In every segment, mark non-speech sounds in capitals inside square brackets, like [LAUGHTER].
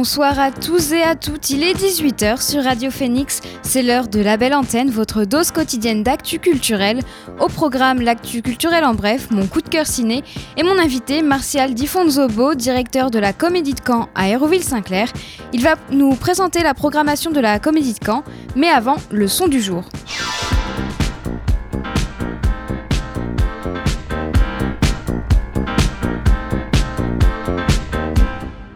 Bonsoir à tous et à toutes, il est 18h sur Radio Phoenix, c'est l'heure de la belle antenne, votre dose quotidienne d'actu culturel. Au programme l'actu culturel en bref, mon coup de cœur ciné et mon invité Martial Difonzobo, directeur de la Comédie de Caen à Aéroville-Saint-Clair. Il va nous présenter la programmation de la Comédie de Caen, mais avant, le son du jour.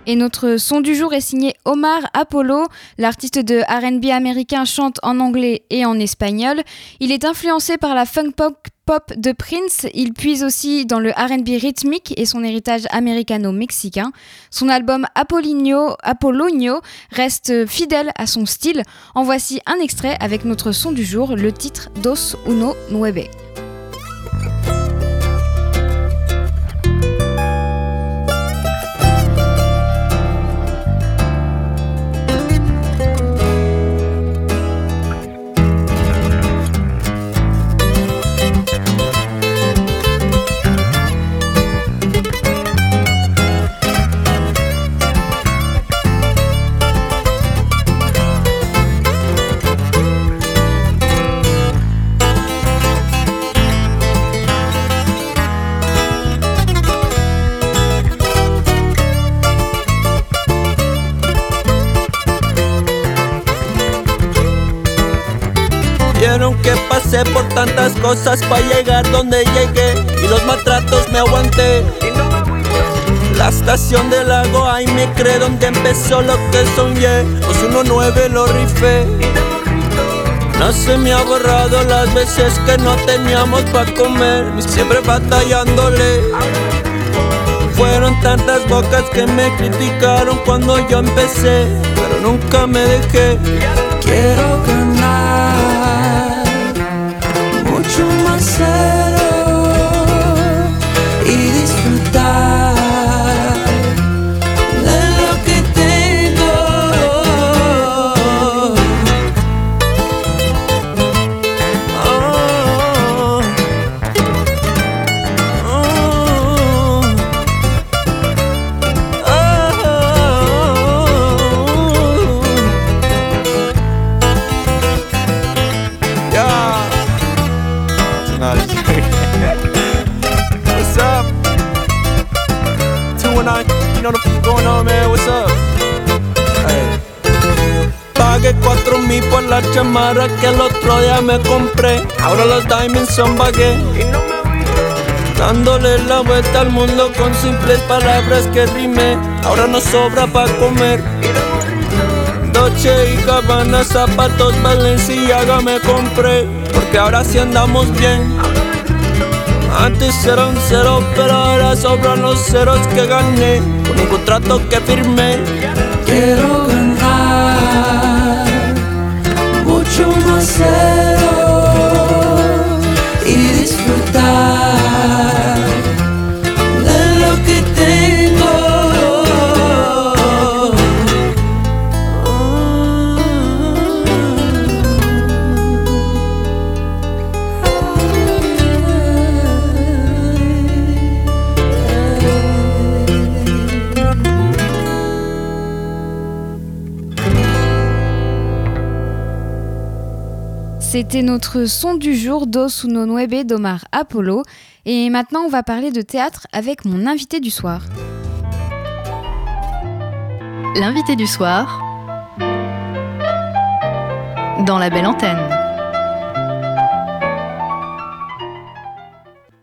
Et notre son du jour est signé Omar Apollo. L'artiste de RB américain chante en anglais et en espagnol. Il est influencé par la funk pop de Prince, il puise aussi dans le RB rythmique et son héritage américano-mexicain. Son album Apollinio, Apollonio reste fidèle à son style. En voici un extrait avec notre son du jour, le titre Dos Uno Nueve. Pasé por tantas cosas para llegar donde llegué y los maltratos me aguanté. La estación del lago, ahí me cree donde empezó lo que soñé. 219 lo rifé. No se me ha borrado las veces que no teníamos para comer, siempre batallándole. Fueron tantas bocas que me criticaron cuando yo empecé, pero nunca me dejé. Quiero ganar on, man. What's up? Hey. Pagué cuatro mil por la chamarra que el otro día me compré. Ahora los diamonds son bagué. Dándole la vuelta al mundo con simples palabras que rimé. Ahora no sobra para comer. Dolce y Gabbana, zapatos Balenciaga me compré Porque ahora sí andamos bien Antes era un cero, pero ahora sobran los ceros que gané contrato que firmé. Quiero ganar C'était notre son du jour Dos Uno Nueve d'Omar Apollo. Et maintenant, on va parler de théâtre avec mon invité du soir. L'invité du soir dans La Belle Antenne.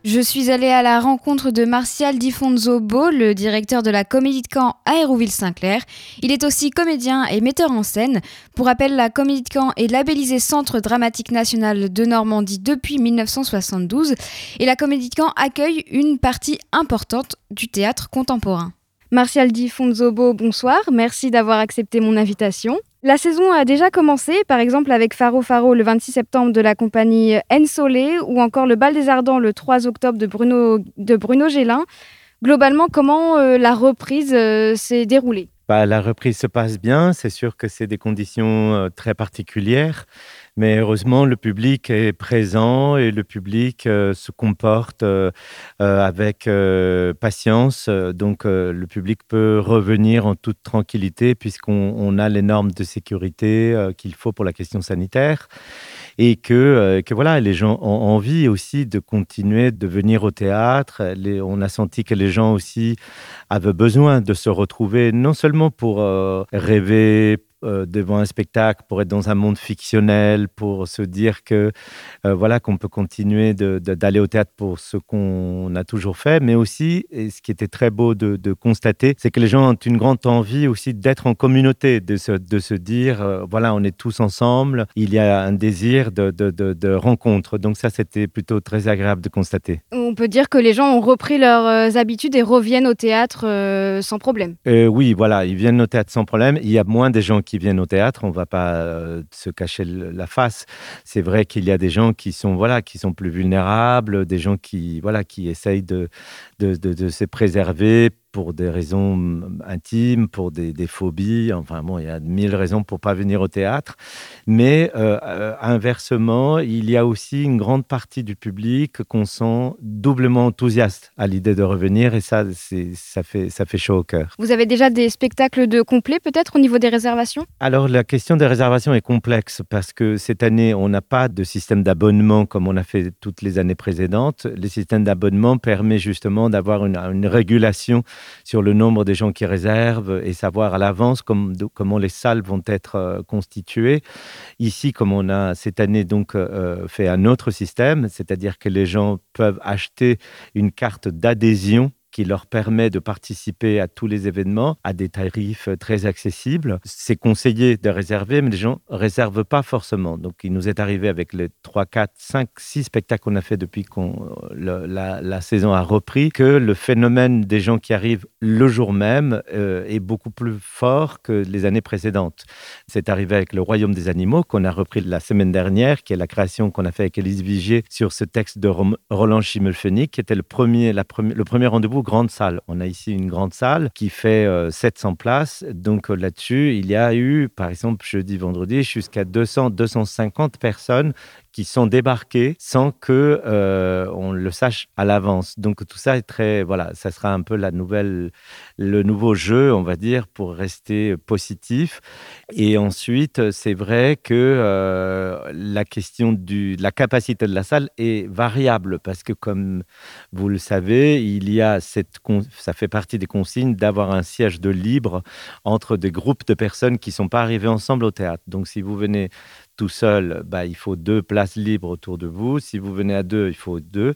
Je suis allée à la rencontre de Martial Difonzo Beau, le directeur de la Comédie de Caen à Hérouville-Saint-Clair. Il est aussi comédien et metteur en scène. Pour rappel, la Comédie de Caen est labellisée Centre dramatique national de Normandie depuis 1972 et la Comédie de Caen accueille une partie importante du théâtre contemporain. Martial Di Fonzobo, bonsoir. Merci d'avoir accepté mon invitation. La saison a déjà commencé, par exemple avec Faro Faro le 26 septembre de la compagnie Ensolé ou encore le Bal des Ardents le 3 octobre de Bruno, de Bruno Gélin. Globalement, comment euh, la reprise euh, s'est déroulée? Bah, La reprise se passe bien. C'est sûr que c'est des conditions euh, très particulières. Mais heureusement, le public est présent et le public euh, se comporte euh, euh, avec patience. Donc, le public peut revenir en toute tranquillité puisqu'on a les normes de sécurité qu'il faut pour la question sanitaire et que, que voilà, les gens ont envie aussi de continuer de venir au théâtre. on a senti que les gens aussi avaient besoin de se retrouver, non seulement pour rêver, euh, devant un spectacle, pour être dans un monde fictionnel, pour se dire que euh, voilà qu'on peut continuer d'aller au théâtre pour ce qu'on a toujours fait, mais aussi, et ce qui était très beau de, constater, c'est que les gens ont une grande envie aussi d'être en communauté, de se, de se dire euh, voilà, on est tous ensemble, il y a un désir de, de rencontre. Donc ça, c'était plutôt très agréable de constater. On peut dire que les gens ont repris leurs habitudes et reviennent au théâtre sans problème. oui, voilà, ils viennent au théâtre sans problème. Il y a moins des gens qui qui viennent au théâtre, on va pas euh, se cacher la face. C'est vrai qu'il y a des gens qui sont voilà, qui sont plus vulnérables, des gens qui voilà, qui essayent de, de, de se préserver pour des raisons mm, intimes, pour des, phobies. Enfin bon, il y a mille raisons pour pas venir au théâtre. Mais euh, euh, inversement, il y a aussi une grande partie du public qu'on sent doublement enthousiaste à l'idée de revenir et ça, ça fait, ça fait chaud au cœur. Vous avez déjà des spectacles de complet peut-être au niveau des réservations? Alors la question des réservations est complexe parce que cette année, on n'a pas de système d'abonnement comme on a fait toutes les années précédentes. Le système d'abonnement permet justement d'avoir une, régulation sur le nombre des gens qui réservent et savoir à l'avance comment les salles vont être euh, constituées. Ici, comme on a cette année donc euh, fait un autre système, c'est-à-dire que les gens peuvent acheter une carte d'adhésion qui leur permet de participer à tous les événements à des tarifs très accessibles. C'est conseillé de réserver, mais les gens ne réservent pas forcément. Donc, il nous est arrivé avec les 3, 4, 5, 6 spectacles qu'on a fait depuis que la, la, saison a repris, que le phénomène des gens qui arrivent le jour même euh, est beaucoup plus fort que les années précédentes. C'est arrivé avec Le Royaume des animaux, qu'on a repris la semaine dernière, qui est la création qu'on a fait avec Élise Vigier sur ce texte de Roland Schimmelfennig, qui était le premier, la le premier rendez-vous grande salle. On a ici une grande salle qui fait 700 euh, places. Donc euh, là-dessus, il y a eu, par exemple, jeudi, vendredi, jusqu'à 200, 250 personnes qui sont débarqués sans que euh, on le sache à l'avance. Donc tout ça est très voilà, ça sera un peu la nouvelle, le nouveau jeu, on va dire, pour rester positif. Et ensuite, c'est vrai que euh, la question du, de la capacité de la salle est variable parce que comme vous le savez, il y a cette, ça fait partie des consignes d'avoir un siège de libre entre des groupes de personnes qui sont pas arrivées ensemble au théâtre. Donc si vous venez tout seul, bah, il faut deux places libres autour de vous. Si vous venez à deux, il faut deux,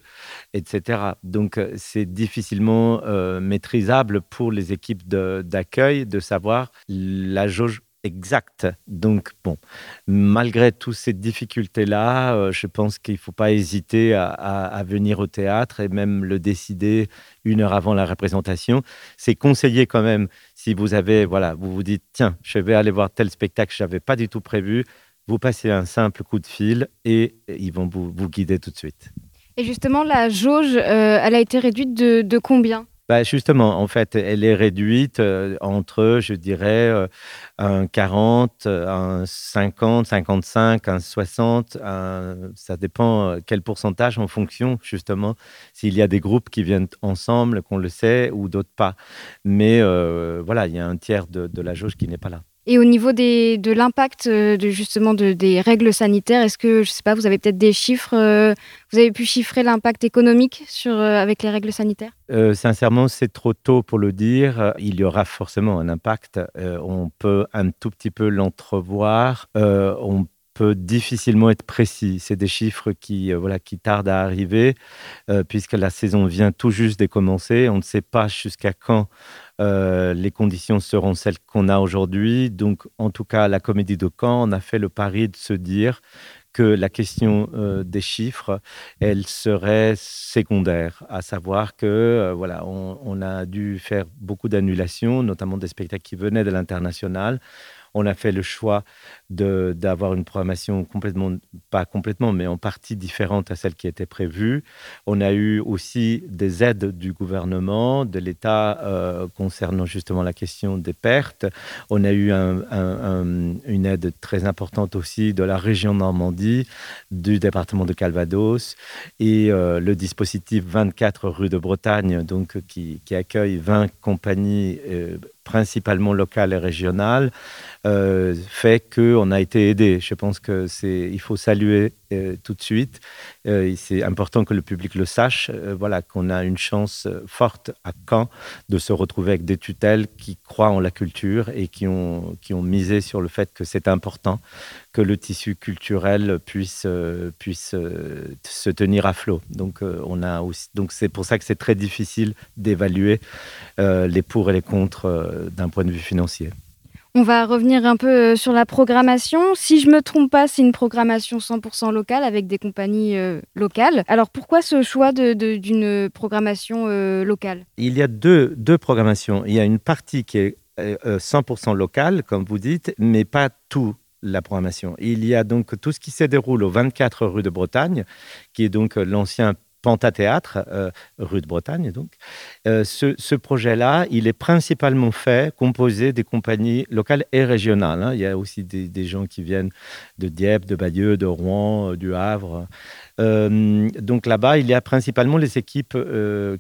etc. Donc, euh, c'est difficilement euh, maîtrisable pour les équipes d'accueil de, savoir la jauge exacte. Donc, bon, malgré toutes ces difficultés-là, euh, je pense qu'il ne faut pas hésiter à, venir au théâtre et même le décider une heure avant la représentation. C'est conseillé quand même si vous avez, voilà, vous vous dites, tiens, je vais aller voir tel spectacle je n'avais pas du tout prévu vous passez un simple coup de fil et ils vont vous, guider tout de suite. Et justement, la jauge, euh, elle a été réduite de, combien? Bah justement, en fait, elle est réduite euh, entre, je dirais, euh, un 40, un 50, 55, un 60. ça dépend quel pourcentage en fonction, justement, s'il y a des groupes qui viennent ensemble, qu'on le sait, ou d'autres pas. Mais voilà, il y a un tiers de, de la jauge qui n'est pas là. Et au niveau de l'impact euh, justement de, des règles sanitaires, est-ce que, je sais pas, vous avez peut-être des chiffres, euh, vous avez pu chiffrer l'impact économique sur, euh, avec les règles sanitaires? Sincèrement, c'est trop tôt pour le dire. Il y aura forcément un impact. on peut un tout petit peu l'entrevoir. Peut difficilement être précis. C'est des chiffres qui, voilà, qui tardent à arriver puisque la saison vient tout juste de commencer. On ne sait pas jusqu'à quand euh, les conditions seront celles qu'on a aujourd'hui. Donc, en tout cas, la Comédie de Caen, on a fait le pari de se dire que la question euh, des chiffres, elle serait secondaire, à savoir que euh, voilà, on, a dû faire beaucoup d'annulations, notamment des spectacles qui venaient de l'international on a fait le choix d'avoir une programmation complètement, pas complètement, mais en partie différente à celle qui était prévue. On a eu aussi des aides du gouvernement, de l'État euh, concernant justement la question des pertes. On a eu une aide très importante aussi de la région Normandie, du département de Calvados et euh, le dispositif 24 rue de Bretagne, donc qui, accueille 20 compagnies. Euh, principalement locales et régionales, euh, qu'on a été aidé. Je pense que c'est, il faut saluer euh, tout de suite. Euh, c'est important que le public le sache. voilà, qu'on a une chance forte à Caen de se retrouver avec des tutelles qui croient en la culture et qui ont, qui ont misé sur le fait que c'est important que le tissu culturel puisse, puisse se tenir à flot. Donc, on a aussi, donc c'est pour ça que c'est très difficile d'évaluer les pour et les contre d'un point de vue financier. On va revenir un peu euh, sur la programmation. Si je me trompe pas, c'est une programmation 100% locale avec des compagnies euh, locales. Alors pourquoi ce choix d'une programmation euh, locale? Il y a deux, deux programmations. Il y a une partie qui est 100% locale, comme vous dites, mais pas tout la programmation. Il y a donc tout ce qui se déroule au 24 rue de Bretagne, qui est donc l'ancien Pantathéâtre, euh, rue de Bretagne donc. Euh, ce, projet-là, il est principalement fait, composé des compagnies locales et régionales. Hein. Il y a aussi des, gens qui viennent de Dieppe, de Bayeux, de Rouen, euh, du Havre. donc là-bas, il y a principalement les équipes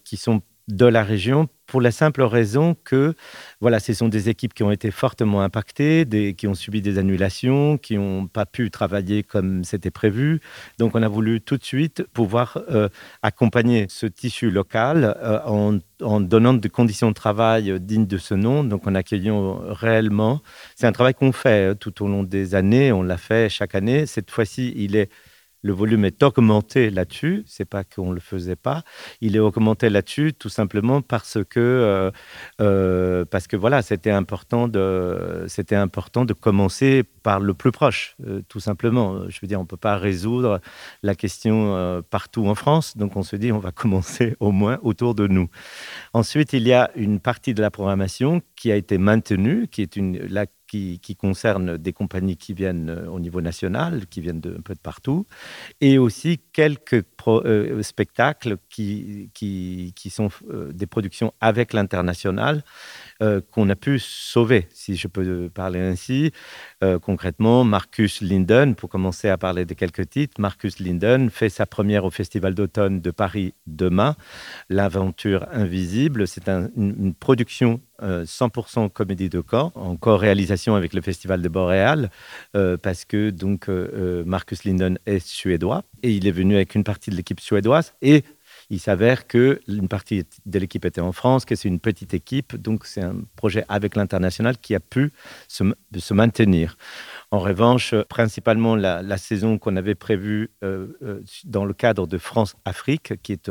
qui sont de la région pour la simple raison que voilà, ce sont des équipes qui ont été fortement impactées, qui ont subi des annulations, qui n'ont pas pu travailler comme c'était prévu. Donc on a voulu tout de suite pouvoir euh, accompagner ce tissu local euh, en, en, donnant des conditions de travail dignes de ce nom, donc en accueillant réellement. C'est un travail qu'on fait euh, tout au long des années, on l'a fait chaque année. Cette fois-ci, il est le volume est augmenté là-dessus. C'est pas qu'on le faisait pas. Il est augmenté là-dessus tout simplement parce que euh, euh, parce que voilà, c'était important de c'était important de commencer par le plus proche, euh, tout simplement. Je veux dire, on peut pas résoudre la question partout en France, donc on se dit on va [LAUGHS] commencer au moins autour de nous. Ensuite, il y a une partie de la programmation qui a été maintenue, qui est une la qui, concerne des compagnies qui viennent euh, au niveau national, qui viennent de, un peu de partout, et aussi quelques euh, spectacles qui, qui, sont euh, des productions avec l'international qu'on a pu sauver, si je peux parler ainsi. concrètement, Marcus Linden, pour commencer à parler de quelques titres, Marcus Linden fait sa première au Festival d'automne de Paris demain, L'aventure invisible. C'est une production 100% euh, comédie de camp, en co-réalisation avec le Festival de Boréal, euh, parce que donc euh, Marcus Linden est suédois et il est venu avec une partie de l'équipe suédoise et il s'avère que une partie de l'équipe était en France, que c'est une petite équipe, donc c'est un projet avec l'international qui a pu se, se maintenir. En revanche, principalement la, saison qu'on avait prévue euh, euh, dans le cadre de France-Afrique, qui est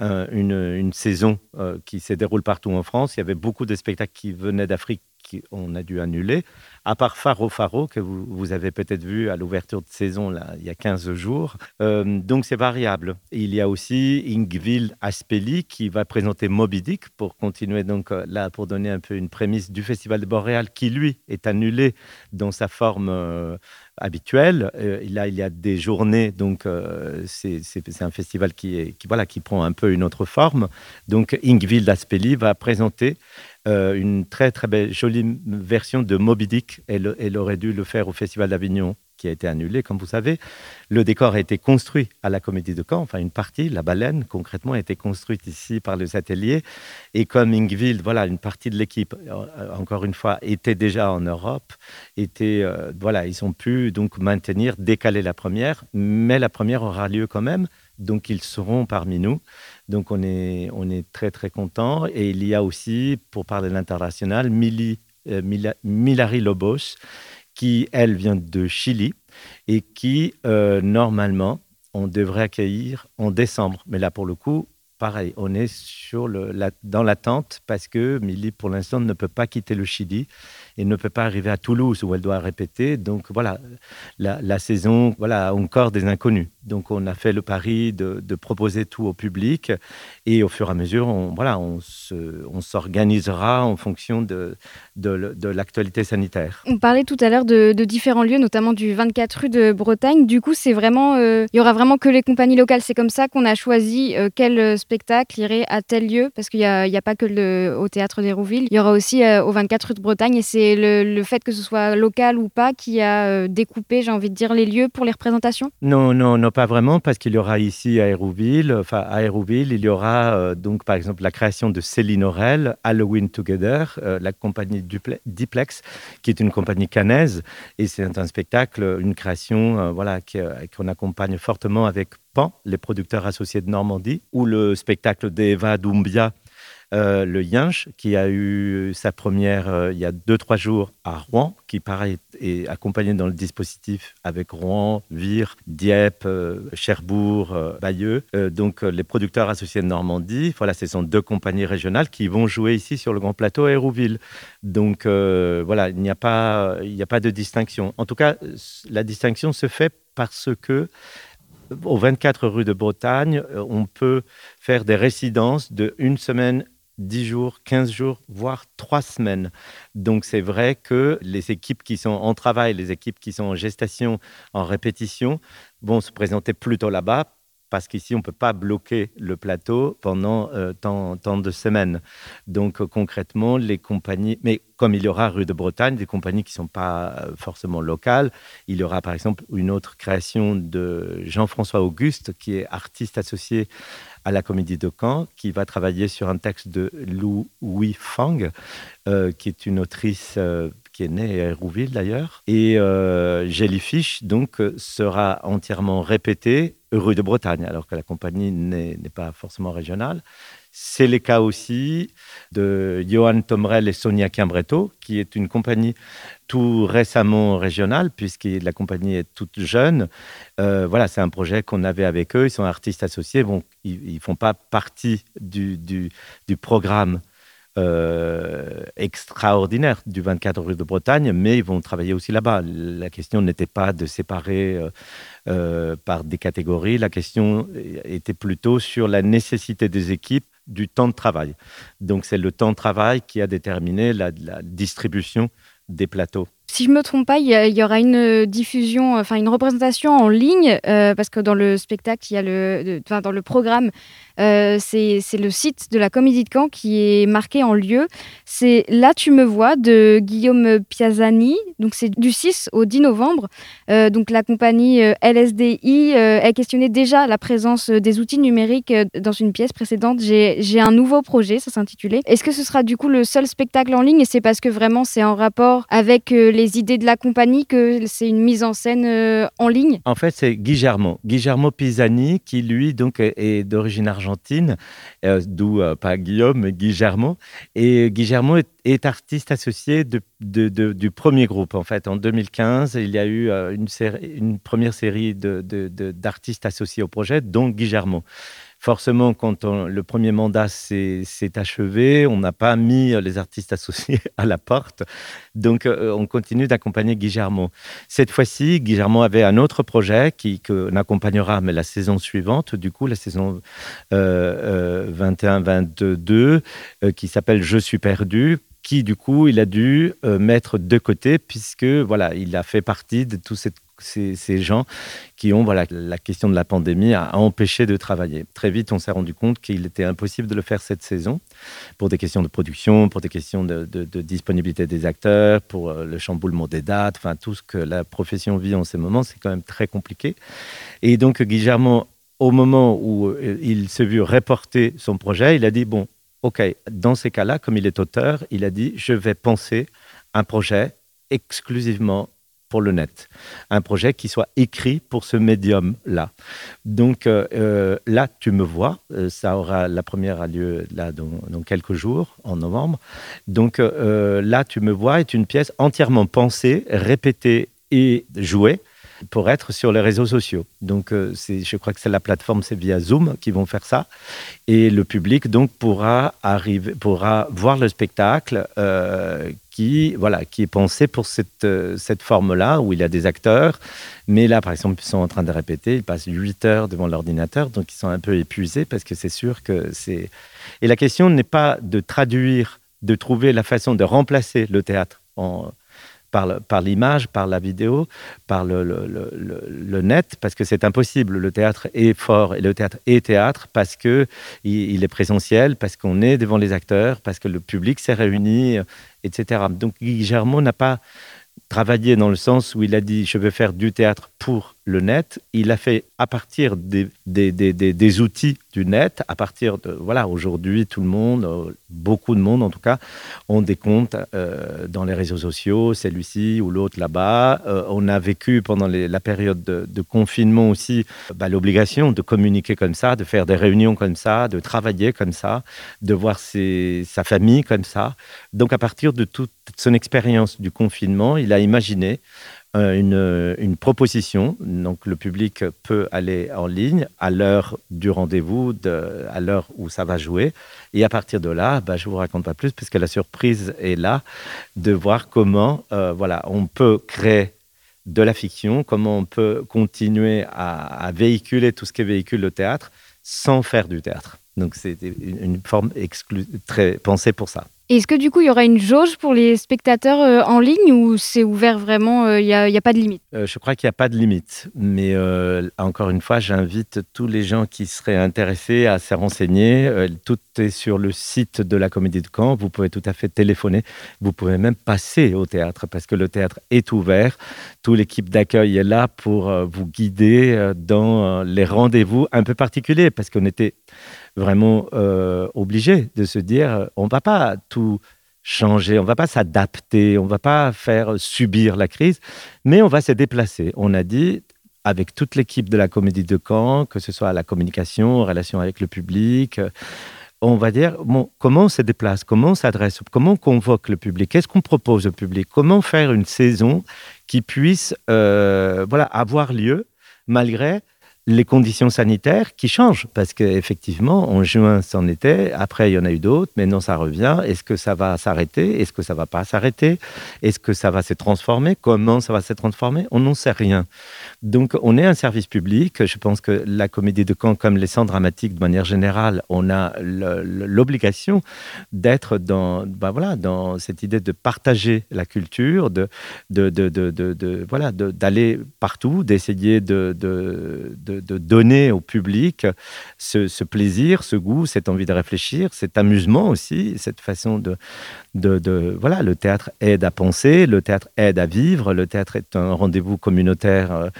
une, saison euh, qui se déroule partout en France, il y avait beaucoup de spectacles qui venaient d'Afrique qu'on a dû annuler à part Faro Faro, que vous, avez peut-être vu à l'ouverture de saison il y a 15 jours. Euh, donc c'est variable. il y a aussi Ingvild Aspeli qui va présenter Moby Dick pour continuer donc euh, là pour donner un peu une prémisse du Festival de Boréal qui lui est annulé dans sa forme euh, habituelle. là, il y a des journées, donc c'est un festival qui, est, qui, voilà, qui prend un peu une autre forme. Donc Ingvild Aspeli va présenter euh, une très très belle, jolie version de Moby Dick. Elle, elle, aurait dû le faire au Festival d'Avignon, qui a été annulé, comme vous savez. Le décor a été construit à la Comédie de Caen, enfin une partie, la baleine concrètement, a été construite ici par les ateliers. Et comme Ingvild, voilà, une partie de l'équipe, euh, encore une fois, était déjà en Europe, était, euh, voilà, ils ont pu donc maintenir, décaler la première, mais la première aura lieu quand même donc ils seront parmi nous. Donc on est, on est très très content. Et il y a aussi, pour parler de l'international, euh, Milari Lobos, qui elle vient de Chili et qui euh, normalement on devrait accueillir en décembre. Mais là pour le coup, pareil, on est dans l'attente parce que Milly pour l'instant ne peut pas quitter le Chili et ne peut pas arriver à Toulouse où elle doit répéter. Donc voilà, la, saison, voilà, encore des inconnus. Donc on a fait le pari de, proposer tout au public et au fur et à mesure, on, voilà, on, s'organisera en fonction de, de, l'actualité sanitaire. On parlait tout à l'heure de, différents lieux, notamment du 24 rue de Bretagne. Du coup, c'est vraiment, euh, il y aura vraiment que les compagnies locales. C'est comme ça qu'on a choisi euh, quel spectacle irait à tel lieu, parce qu'il n'y a, pas que le, au théâtre d'Hérouville. Il y aura aussi euh, au 24 rue de Bretagne, et c'est le, le, fait que ce soit local ou pas qui a découpé, j'ai envie de dire, les lieux pour les représentations? Non, non, non, pas vraiment, parce qu'il y aura ici à Hérouville, enfin à Hérouville, il y aura donc par exemple la création de Céline Aurel, Halloween Together, la compagnie Diplex, qui est une compagnie canaise, et c'est un spectacle, une création, voilà, qu'on accompagne fortement avec PAN, les producteurs associés de Normandie, ou le spectacle d'Eva Doumbia, euh, le Yinche, qui a eu sa première euh, il y a deux, trois jours à Rouen, qui pareil est accompagné dans le dispositif avec Rouen, Vire, Dieppe, euh, Cherbourg, Bayeux. donc les producteurs associés de Normandie, voilà, ce sont deux compagnies régionales qui vont jouer ici sur le Grand Plateau à Hérouville. Donc voilà, il n'y a, pas, il n'y a pas de distinction. En tout cas, la distinction se fait parce que au 24 rue de Bretagne, on peut faire des résidences de une semaine 10 jours, 15 jours, voire 3 semaines. Donc c'est vrai que les équipes qui sont en travail, les équipes qui sont en gestation, en répétition, vont se présenter plutôt là-bas parce qu'ici, on ne peut pas bloquer le plateau pendant euh, tant, de semaines. Donc, euh, concrètement, les compagnies, mais comme il y aura rue de Bretagne, des compagnies qui ne sont pas euh, forcément locales, il y aura par exemple une autre création de Jean-François Auguste, qui est artiste associé à la Comédie de Caen, qui va travailler sur un texte de Lou Wei Fang, qui est une autrice qui est née à Hérouville d'ailleurs. Et Jellyfish, donc, sera entièrement répété rue de Bretagne, alors que la compagnie n'est pas forcément régionale. C'est le cas aussi de Johan Tomrel et Sonia Quimbretto, qui est une compagnie tout récemment régionale, puisque la compagnie est toute jeune. Euh, voilà, c'est un projet qu'on avait avec eux. Ils sont artistes associés. Bon, ils ne font pas partie du programme euh, extraordinaire du 24 rue de Bretagne, mais ils vont travailler aussi là-bas. La question n'était pas de séparer euh, euh, par des catégories, la question était plutôt sur la nécessité des équipes du temps de travail. Donc c'est le temps de travail qui a déterminé la distribution des plateaux si je me trompe pas, il y, aura une diffusion, enfin une représentation en ligne, parce que dans le spectacle, il y a le, enfin dans le programme, euh, c'est le site de la Comédie de Caen qui est marqué en lieu. C'est Là tu me vois de Guillaume Piazzani, donc c'est du 6 au 10 novembre. donc la compagnie LSDI a questionné déjà la présence des outils numériques dans une pièce précédente. J'ai un nouveau projet, ça s'intitulait. Est-ce que ce sera du coup le seul spectacle en ligne? Et c'est parce que vraiment c'est en rapport avec les idées de la compagnie que c'est une mise en scène euh, en ligne? En fait, c'est Guillermo, Guillermo Pisani, qui lui donc est, d'origine argentine, euh, d'où euh, pas Guillaume, mais Guillermo. Et Guillermo est, artiste associé du premier groupe. En fait, en 2015, il y a eu une, une première série d'artistes associés au projet, dont Guillermo forcément, quand le premier mandat s'est achevé, on n'a pas mis les artistes [LAUGHS] associés à la porte. Donc, euh, on continue d'accompagner Guillermo. Cette fois-ci, Guillermo avait un autre projet qui qu'on accompagnera, mais la saison suivante, du coup, la saison 21-22, euh, euh, qui s'appelle Je suis perdu qui du coup il a dû mettre de côté puisque voilà il a fait partie de toute cette ces, gens qui ont voilà, la question de la pandémie à, empêcher de travailler. Très vite, on s'est rendu compte qu'il était impossible de le faire cette saison pour des questions de production, pour des questions de, disponibilité des acteurs, pour euh, le chamboulement des dates, enfin tout ce que la profession vit en ces moments, c'est quand même très compliqué. Et donc Guillermo, au moment où euh, il s'est vu reporter son projet, il a dit, bon, OK, dans ces cas-là, comme il est auteur, il a dit, je vais penser un projet exclusivement pour le net. Un projet qui soit écrit pour ce médium-là. Donc euh, euh, là, tu me vois, euh, ça aura la première a lieu là dans, quelques jours, en novembre. Donc là, tu me vois est une pièce entièrement pensée, répétée et jouée pour être sur les réseaux sociaux. Donc, euh, je crois que c'est la plateforme, c'est via Zoom qui vont faire ça. Et le public, donc, pourra, arriver, pourra voir le spectacle euh, qui, voilà, qui est pensé pour cette, euh, cette forme-là, où il y a des acteurs. Mais là, par exemple, ils sont en train de répéter, ils passent 8 heures devant l'ordinateur, donc ils sont un peu épuisés parce que c'est sûr que c'est... Et la question n'est pas de traduire, de trouver la façon de remplacer le théâtre en, par, l'image, par la vidéo, par le, net, parce que c'est impossible. Le théâtre est fort et le théâtre est théâtre parce que il, est présentiel, parce qu'on est devant les acteurs, parce que le public s'est réuni, etc. Donc Guillermo n'a pas travaillé dans le sens où il a dit je veux faire du théâtre pour le net. Il a fait à partir des, outils du net, à partir de, voilà, aujourd'hui, tout le monde, euh, beaucoup de monde en tout cas, ont des comptes euh, dans les réseaux sociaux, celui-ci ou l'autre là-bas. Euh, on a vécu pendant la période de, confinement aussi bah, l'obligation de communiquer comme ça, de faire des réunions comme ça, de travailler comme ça, de voir sa famille comme ça. Donc à partir de toute son expérience du confinement, il a imaginé une, une, proposition. Donc le public peut aller en ligne à l'heure du rendez-vous, à l'heure où ça va jouer. Et à partir de là, bah, je ne vous raconte pas plus, puisque la surprise est là de voir comment euh, voilà, on peut créer de la fiction, comment on peut continuer à, véhiculer tout ce qui véhicule le théâtre sans faire du théâtre. Donc c'est une forme très pensée pour ça. Est-ce que du coup, il y aura une jauge pour les spectateurs euh, en ligne ou c'est ouvert vraiment, euh, il n'y a, pas de limite? Euh, Je crois qu'il n'y a pas de limite. Mais encore une fois, j'invite tous les gens qui seraient intéressés à se renseigner. tout est sur le site de la Comédie de Caen. Vous pouvez tout à fait téléphoner. Vous pouvez même passer au théâtre parce que le théâtre est ouvert. Toute l'équipe d'accueil est là pour vous guider dans les rendez-vous un peu particuliers parce qu'on était vraiment euh, obligé de se dire on va pas tout changer, on va pas s'adapter, on va pas faire subir la crise, mais on va se déplacer. On a dit avec toute l'équipe de la Comédie de Caen, que ce soit à la communication, en relation avec le public, on va dire comment on se déplace, comment on s'adresse, comment on convoque le public, qu'est-ce qu'on propose au public, comment faire une saison qui puisse euh, voilà, avoir lieu malgré les conditions sanitaires qui changent, parce qu'effectivement, en juin, c'en était, après, il y en a eu d'autres, mais non, ça revient. Est-ce que ça va s'arrêter? Est-ce que ça va pas s'arrêter? Est-ce que ça va se transformer? Comment ça va se transformer? On n'en sait rien. Donc, on est un service public. Je pense que la comédie de Caen, comme les centres dramatiques de manière générale, on a l'obligation d'être dans, ben voilà, dans cette idée de partager la culture, de, de, de, de voilà, d'aller partout, d'essayer de donner au public ce, plaisir, ce goût, cette envie de réfléchir, cet amusement aussi, cette façon de, de, Voilà, le théâtre aide à penser, le théâtre aide à vivre, le théâtre est un rendez-vous communautaire.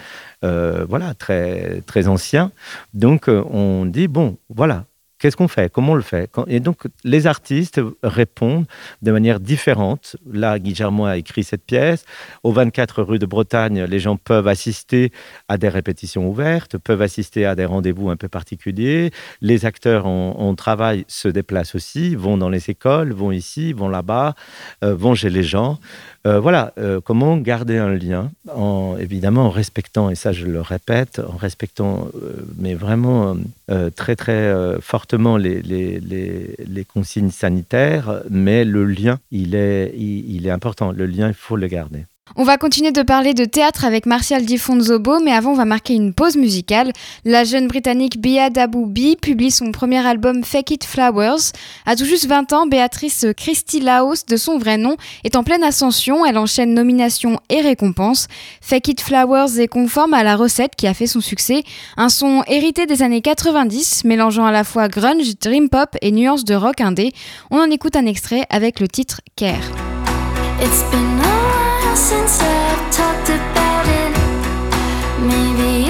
Euh, voilà, très, très ancien. Donc, euh, on dit, bon, voilà, Qu'est-ce qu'on fait? Comment on le fait? Et donc, les artistes répondent de manière différente. Là, Guillermo a écrit cette pièce. Au 24 rue de Bretagne, les gens peuvent assister à des répétitions ouvertes, peuvent assister à des rendez-vous un peu particuliers. Les acteurs en, travail se déplacent aussi, vont dans les écoles, vont ici, vont là-bas, euh, vont chez les gens. Euh, voilà, euh, comment garder un lien, en, évidemment en respectant, et ça je le répète, en respectant, euh, mais vraiment très très fortement les, consignes sanitaires, mais le lien, il est important, le lien, il faut le garder. On va continuer de parler de théâtre avec Martial Di Fonzobo, mais avant on va marquer une pause musicale. La jeune britannique Bea Daboubi publie son premier album Fake It Flowers. À tout juste 20 ans, Béatrice Christy Laos, de son vrai nom, est en pleine ascension. Elle enchaîne nominations et récompenses. Fake It Flowers est conforme à la recette qui a fait son succès. Un son hérité des années 90, mélangeant à la fois grunge, dream pop et nuances de rock indé. On en écoute un extrait avec le titre Care. Since I've talked about it. Maybe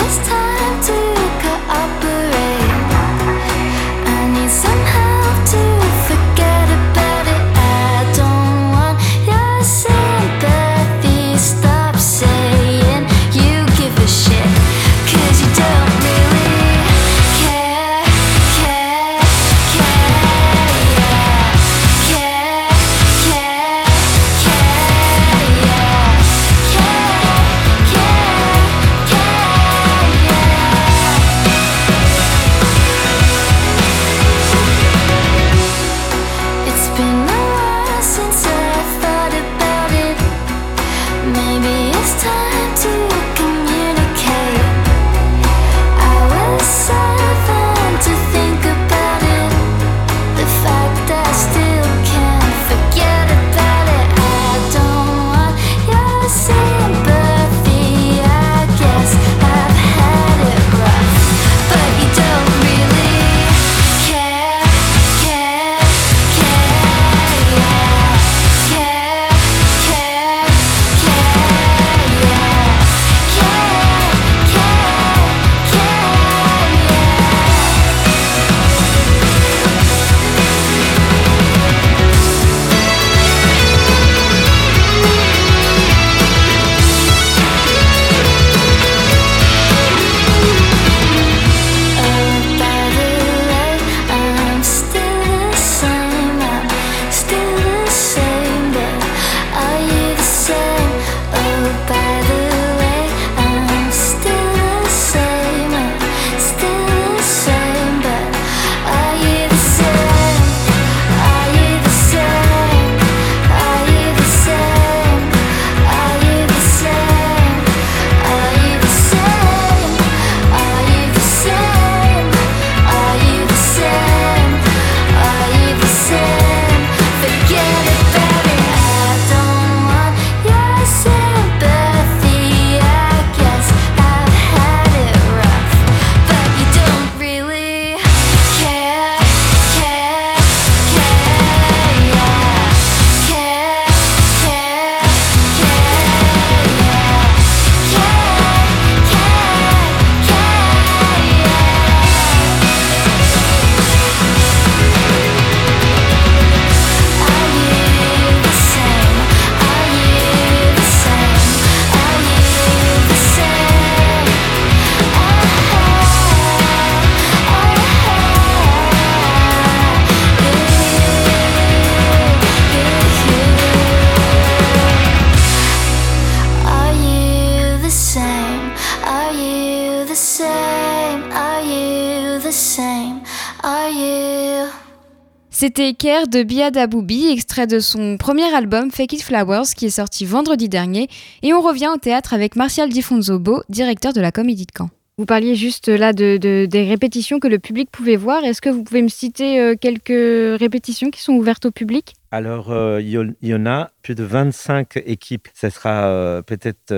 C'était Care de Biada Boubi, extrait de son premier album Fake It Flowers qui est sorti vendredi dernier. Et on revient au théâtre avec Martial Di Fonzobo, directeur de la Comédie de Caen. Vous parliez juste là de, des répétitions que le public pouvait voir. Est-ce que vous pouvez me citer euh, quelques répétitions qui sont ouvertes au public? Alors, euh, il y en a plus de 25 équipes. Ce sera euh, peut-être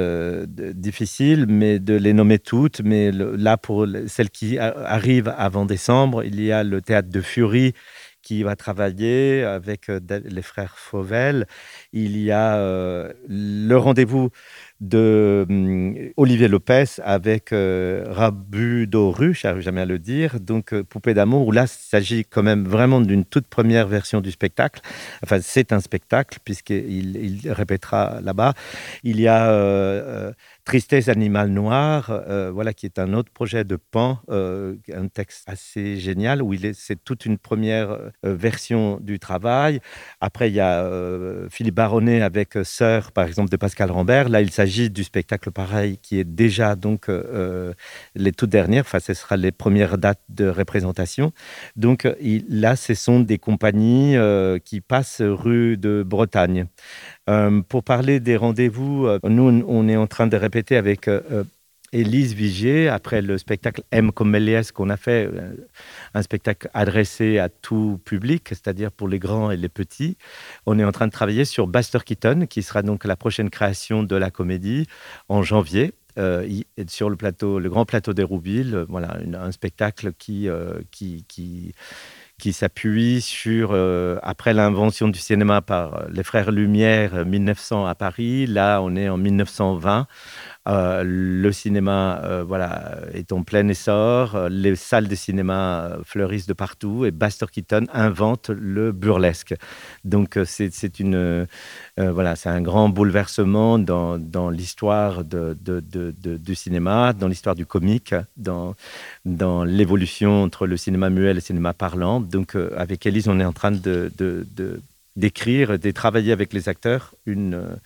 difficile mais de les nommer toutes. Mais là, pour celles qui arrivent avant décembre, il y a le théâtre de Fury qui va travailler avec les frères Fauvel. Il y a le rendez-vous de hum, Olivier Lopez avec euh, Rabu d'Oru, j'arrive jamais à le dire, donc euh, Poupée d'amour, où là, il s'agit quand même vraiment d'une toute première version du spectacle. Enfin, c'est un spectacle, puisqu'il il répétera là-bas. Il y a euh, Tristesse animal noir, euh, voilà, qui est un autre projet de Pan, euh, un texte assez génial où il est, c'est toute une première euh, version du travail. Après, il y a Philippe Baronnet avec Sœur, par exemple, de Pascal Rambert. Là, il s'agit du spectacle pareil qui est déjà donc les toutes dernières. Enfin, ce sera les premières dates de représentation. Donc là, ce sont des compagnies qui passent rue de Bretagne. Euh, pour parler des rendez-vous, euh, nous, on est en train de répéter avec euh, Élise Vigier, après le spectacle M comme Méliès qu'on a fait, un spectacle adressé à tout public, c'est-à-dire pour les grands et les petits. On est en train de travailler sur Buster Keaton, qui sera donc la prochaine création de la comédie en janvier. sur le plateau, le grand plateau d'Hérouville, voilà, un spectacle qui, qui, qui qui s'appuie sur, euh, après l'invention du cinéma par euh, les frères Lumière, 1900 à Paris, là on est en 1920, euh, le cinéma euh, voilà, est en plein essor, euh, les salles de cinéma fleurissent de partout et Buster Keaton invente le burlesque. Donc c'est voilà, un grand bouleversement dans, l'histoire de, de, de, du cinéma, dans l'histoire du comique, dans, l'évolution entre le cinéma muet et le cinéma parlant. Donc avec Elise, on est en train de d'écrire, de, travailler avec les acteurs une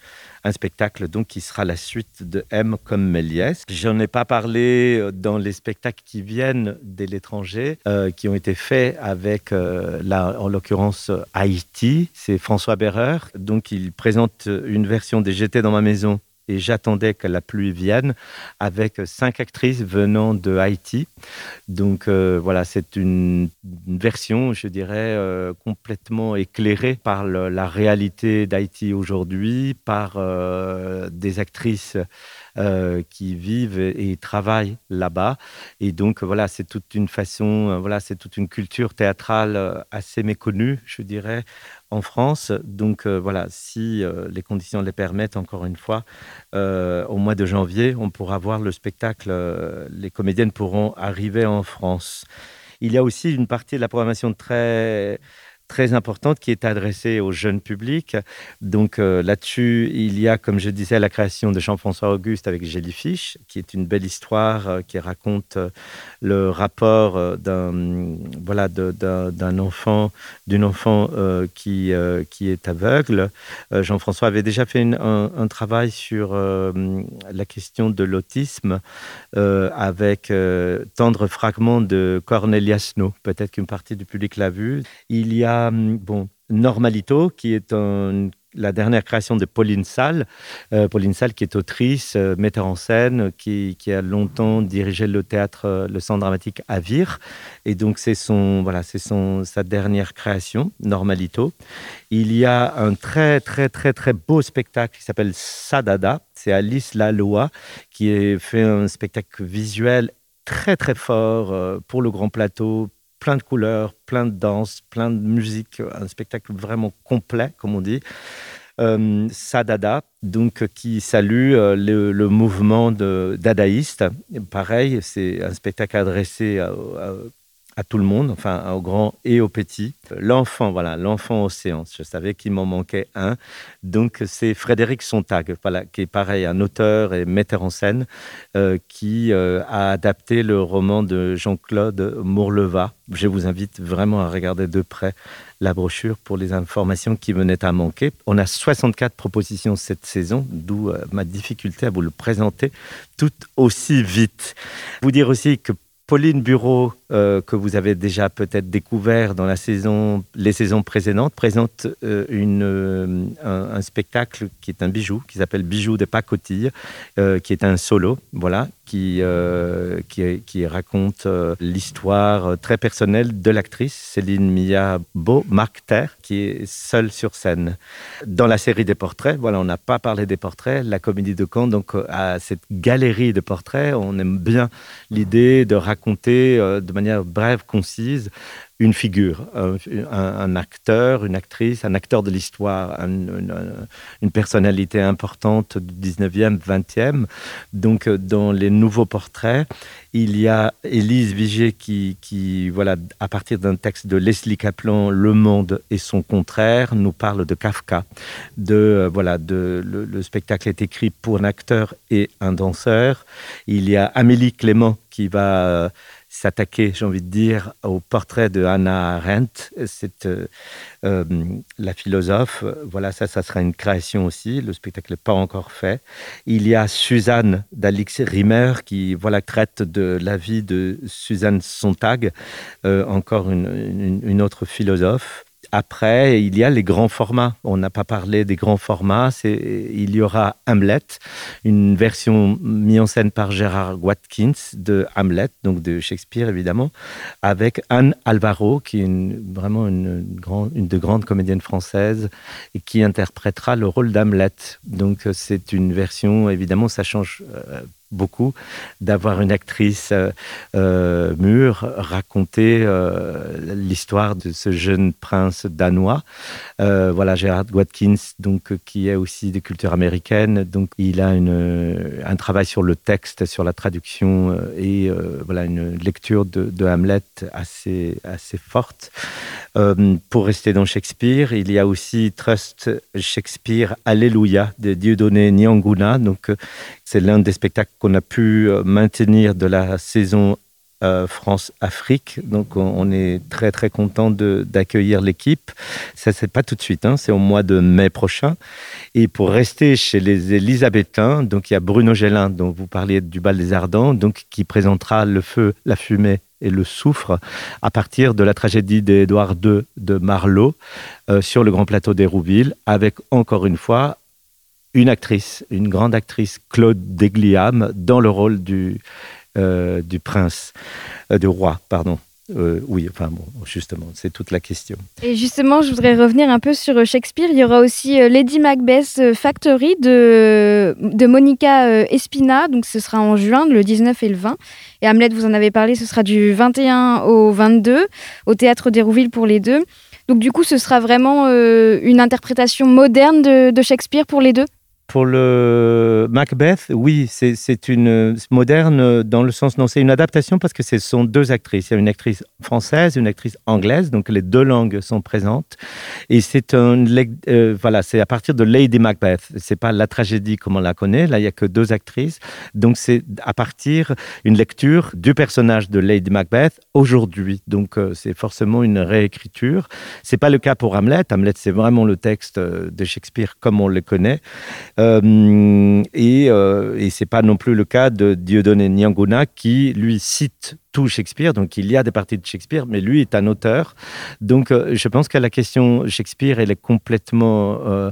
un spectacle donc qui sera la suite de M comme Méliès. J'en ai pas parlé euh, dans les spectacles qui viennent de l'étranger, euh, qui ont été faits avec, euh, en l'occurrence, Haïti. C'est François Berreur. Donc, il présente une version des J'étais dans ma maison et j'attendais que la pluie vienne avec cinq actrices venant de Haïti. Donc euh, voilà, c'est une, version, je dirais, euh, complètement éclairée par la réalité d'Haïti aujourd'hui, par euh, des actrices euh, qui vivent et, travaillent là-bas. Et donc, voilà, c'est toute une façon, euh, voilà, c'est toute une culture théâtrale euh, assez méconnue, je dirais, en France. Donc, voilà, si les conditions les permettent, encore une fois, au mois de janvier, on pourra voir le spectacle. les comédiennes pourront arriver en France. Il y a aussi une partie de la programmation très très importante qui est adressée au jeune public. Donc euh, là-dessus, il y a, comme je disais, la création de Jean-François Auguste avec Jellyfish, qui est une belle histoire euh, qui raconte euh, le rapport d'un voilà d'un enfant d'une enfant qui qui est aveugle. Jean-François avait déjà fait un, travail sur la question de l'autisme avec Tendre fragment de Cornelia Snow. Peut-être qu'une partie du public l'a vu. Il y a Hum, bon, Normalito, qui est la dernière création de Pauline Salle. Euh, Pauline Salle, qui est autrice, euh, metteur en scène, qui, a longtemps dirigé le théâtre, euh, le centre dramatique à Vire. Et donc, c'est son, voilà, c'est son, sa dernière création, Normalito. Il y a un très, très, très, très beau spectacle qui s'appelle Sadada. C'est Alice Laloy qui fait un spectacle visuel très, très fort pour le grand plateau, plein de couleurs, plein de danse, plein de musique, un spectacle vraiment complet, comme on dit. Euh, Sadada, donc qui salue euh, le, mouvement dadaïste. Pareil, c'est un spectacle adressé à tout le monde, enfin aux grands et aux petits. L'enfant, voilà, l'enfant océan. Je savais qu'il m'en manquait un. Donc c'est Frédéric Sontag, voilà, qui est pareil, un auteur et metteur en scène, euh, qui euh, a adapté le roman de Jean-Claude Mourleva. Je vous invite vraiment à regarder de près la brochure pour les informations qui venaient à manquer. On a 64 propositions cette saison, d'où euh, ma difficulté à vous le présenter tout aussi vite. Vous dire aussi que Pauline Bureau, euh, que vous avez déjà peut-être découvert dans la saison, les saisons précédentes, présente euh, une, euh, un, spectacle qui est un bijou, qui s'appelle Bijou de Pacotille, qui est un solo, voilà, qui, qui, qui, raconte l'histoire très personnelle de l'actrice Céline Mia Beau Marc-Terre, qui est seule sur scène. Dans la série des portraits, voilà, on n'a pas parlé des portraits, la comédie de Caen, donc à cette galerie de portraits, on aime bien l'idée de raconter euh, de manière brève, concise, une figure, un, acteur, une actrice, un acteur de l'histoire, une, personnalité importante du 19e, 20e. Donc, euh, dans les nouveaux portraits, il y a Élise Vigier qui, voilà, à partir d'un texte de Leslie Kaplan, Le monde et son contraire, nous parle de Kafka. De, euh, voilà, de, le, le spectacle est écrit pour un acteur et un danseur. Il y a Amélie Clément qui va s'attaquer, j'ai envie de dire, au portrait de Hannah Arendt. C'est euh, euh, la philosophe. Voilà, ça, ça sera une création aussi. Le spectacle n'est pas encore fait. Il y a Suzanne d'Alix Rimmer qui voilà, traite de la vie de Suzanne Sontag, euh, encore une, une, autre philosophe. Après, il y a les grands formats. On n'a pas parlé des grands formats. Il y aura Hamlet, une version mise en scène par Gérard Watkins de Hamlet, donc de Shakespeare évidemment, avec Anne Alvaro, qui est vraiment une, une de grandes comédiennes françaises et qui interprétera le rôle d'Hamlet. Donc c'est une version, évidemment, ça change euh, beaucoup d'avoir une actrice euh, euh, mûre raconter euh, l'histoire de ce jeune prince danois. voilà, Gérard Watkins, donc, qui est aussi de culture américaine. Donc, il a une, un travail sur le texte, sur la traduction et voilà, une lecture de, de, Hamlet assez, assez forte. pour rester dans Shakespeare, il y a aussi Trust Shakespeare Alléluia de Dieudonné Nyanguna, donc c'est l'un des spectacles qu'on a pu euh, maintenir de la saison euh, France-Afrique. Donc, on, est très, très content d'accueillir l'équipe. Ça, c'est pas tout de suite, hein, c'est au mois de mai prochain. Et pour rester chez les Élisabéthains, donc il y a Bruno Gélin, dont vous parliez du bal des Ardents, donc qui présentera le feu, la fumée et le soufre à partir de la tragédie d'Édouard II de Marlowe euh, sur le grand plateau d'Hérouville, avec encore une fois une actrice, une grande actrice, Claude Degliam, dans le rôle du, euh, du prince, euh, du roi, pardon. Euh, oui, enfin bon, justement, c'est toute la question. Et justement, je voudrais revenir un peu sur Shakespeare. Il y aura aussi Lady Macbeth Factory de, de Monica Espina, donc ce sera en juin, le 19 et le 20. Et Hamlet, vous en avez parlé, ce sera du 21 au 22, au théâtre d'Hérouville pour les deux. Donc du coup, ce sera vraiment une interprétation moderne de Shakespeare pour les deux? Pour le Macbeth, oui, c'est une moderne dans le sens, non, c'est une adaptation parce que ce sont deux actrices. Il y a une actrice française, une actrice anglaise, donc les deux langues sont présentes. Et c'est un, euh, voilà, c'est à partir de Lady Macbeth. C'est pas la tragédie comme on la connaît. Là, il y a que deux actrices. Donc c'est à partir une lecture du personnage de Lady Macbeth aujourd'hui. Donc euh, c'est forcément une réécriture. C'est pas le cas pour Hamlet. Hamlet, c'est vraiment le texte euh, de Shakespeare comme on le connaît. Euh, et, euh, et c'est pas non plus le cas de Dieudonné Nyanguna qui lui cite Shakespeare, donc il y a des parties de Shakespeare, mais lui est un auteur. Donc euh, je pense que la question Shakespeare, elle est complètement euh,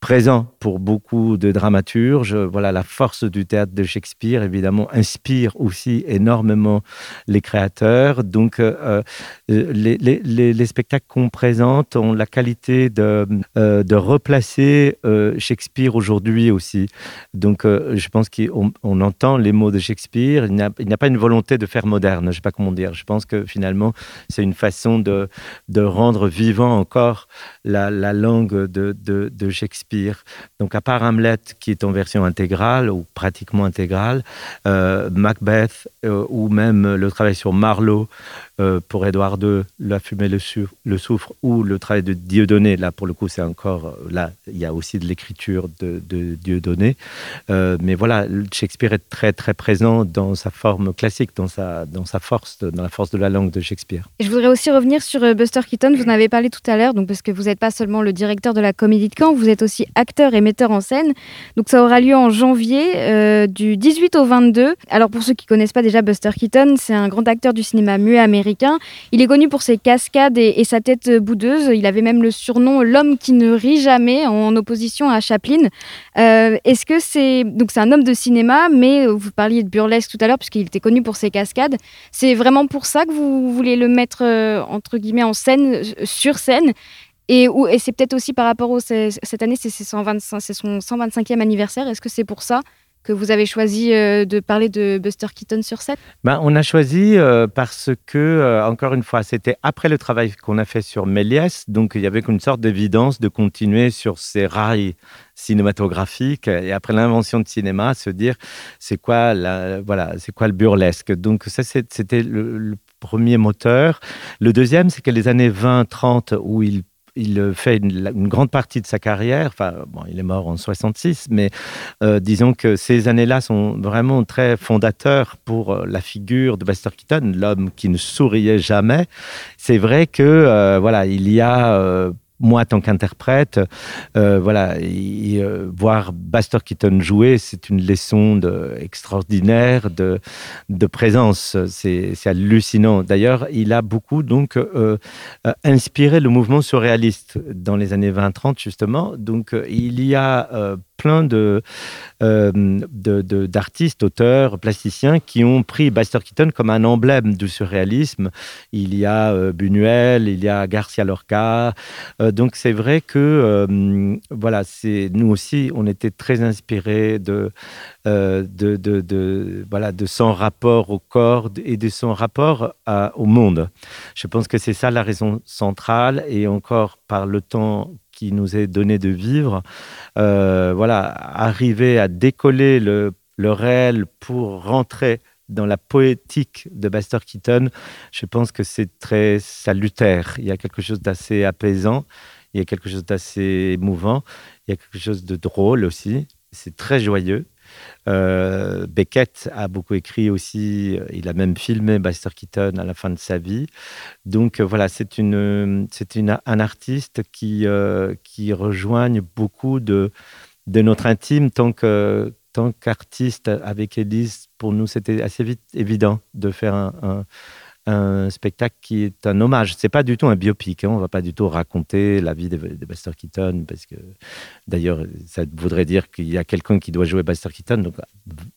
présente pour beaucoup de dramaturges. Voilà, la force du théâtre de Shakespeare, évidemment, inspire aussi énormément les créateurs. Donc euh, les, les, les, spectacles qu'on présente ont la qualité de, de replacer Shakespeare aujourd'hui aussi. Donc je pense qu'on on entend les mots de Shakespeare, il n'y a pas une volonté de faire moderne je ne sais pas comment dire. Je pense que finalement, c'est une façon de, de rendre vivant encore la, la langue de, de, Shakespeare. Donc, à part Hamlet, qui est en version intégrale ou pratiquement intégrale, euh, Macbeth euh, ou même le travail sur Marlowe, euh, pour Édouard II, La fumée, le, le, soufre, ou le travail de Dieudonné, là pour le coup c'est encore, là il y a aussi de l'écriture de, de Dieudonné. Mais voilà, Shakespeare est très très présent dans sa forme classique, dans sa, dans sa force, dans la force de la langue de Shakespeare. je voudrais aussi revenir sur Buster Keaton. Vous en avez parlé tout à l'heure, donc parce que vous n'êtes pas seulement le directeur de la Comédie de Caen, vous êtes aussi acteur et metteur en scène. Donc ça aura lieu en janvier, du 18 au 22. Alors pour ceux qui connaissent pas déjà Buster Keaton, c'est un grand acteur du cinéma muet américain. Il est connu pour ses cascades et, sa tête boudeuse. Il avait même le surnom l'homme qui ne rit jamais, en opposition à Chaplin. Euh, est-ce que c'est donc c'est un homme de cinéma, mais vous parliez de burlesque tout à l'heure puisqu'il était connu pour ses cascades. C'est vraiment pour ça que vous voulez le mettre euh, entre guillemets en scène, sur scène. Et, c'est peut-être aussi par rapport au cette année, c'est son 125e anniversaire. Est-ce que c'est pour ça que vous avez choisi euh, de parler de Buster Keaton sur scène? Ben, On a choisi euh, parce que, euh, encore une fois, c'était après le travail qu'on a fait sur Méliès, donc il y avait une sorte d'évidence de continuer sur ces rails cinématographiques et après l'invention de cinéma, se dire c'est quoi, la, voilà, c'est quoi le burlesque? Donc ça, c'était le, le premier moteur. Le deuxième, c'est que les années 20-30, où il il fait une, grande partie de sa carrière. Enfin, bon, il est mort en 66, mais euh, disons que ces années-là sont vraiment très fondateurs pour euh, la figure de Buster Keaton, l'homme qui ne souriait jamais. C'est vrai que euh, voilà, il y a moi, tant qu'interprète, euh, voilà, euh, voir Buster Keaton jouer, c'est une leçon de, extraordinaire de, de présence. C'est hallucinant. D'ailleurs, il a beaucoup donc euh, inspiré le mouvement surréaliste dans les années 20-30 justement. Donc, il y a plein de, d'artistes, auteurs, plasticiens qui ont pris Buster Keaton comme un emblème du surréalisme. Il y a Buñuel, il y a Garcia Lorca, euh, donc c'est vrai que euh, voilà, c'est nous aussi, on était très inspirés euh, de, de, voilà, de son rapport au corps et de son rapport au monde. Je pense que c'est ça la raison centrale et encore par le temps qui nous est donné de vivre, voilà, arriver à décoller le, le réel pour rentrer dans la poétique de Buster Keaton, je pense que c'est très salutaire. Il y a quelque chose d'assez apaisant, il y a quelque chose d'assez émouvant, il y a quelque chose de drôle aussi. C'est très joyeux. Euh, Beckett a beaucoup écrit aussi, il a même filmé Buster Keaton à la fin de sa vie. Donc euh, voilà, c'est une, c'est une, un artiste qui, euh, qui rejoigne beaucoup de, de notre intime tant que, tant qu'artiste avec Elise, pour nous, c'était assez vite évident de faire un, un spectacle qui est un hommage. C'est pas du tout un biopic. Hein. On va pas du tout raconter la vie de, Buster Keaton parce que d'ailleurs, ça voudrait dire qu'il y a quelqu'un qui doit jouer Buster Keaton. Donc,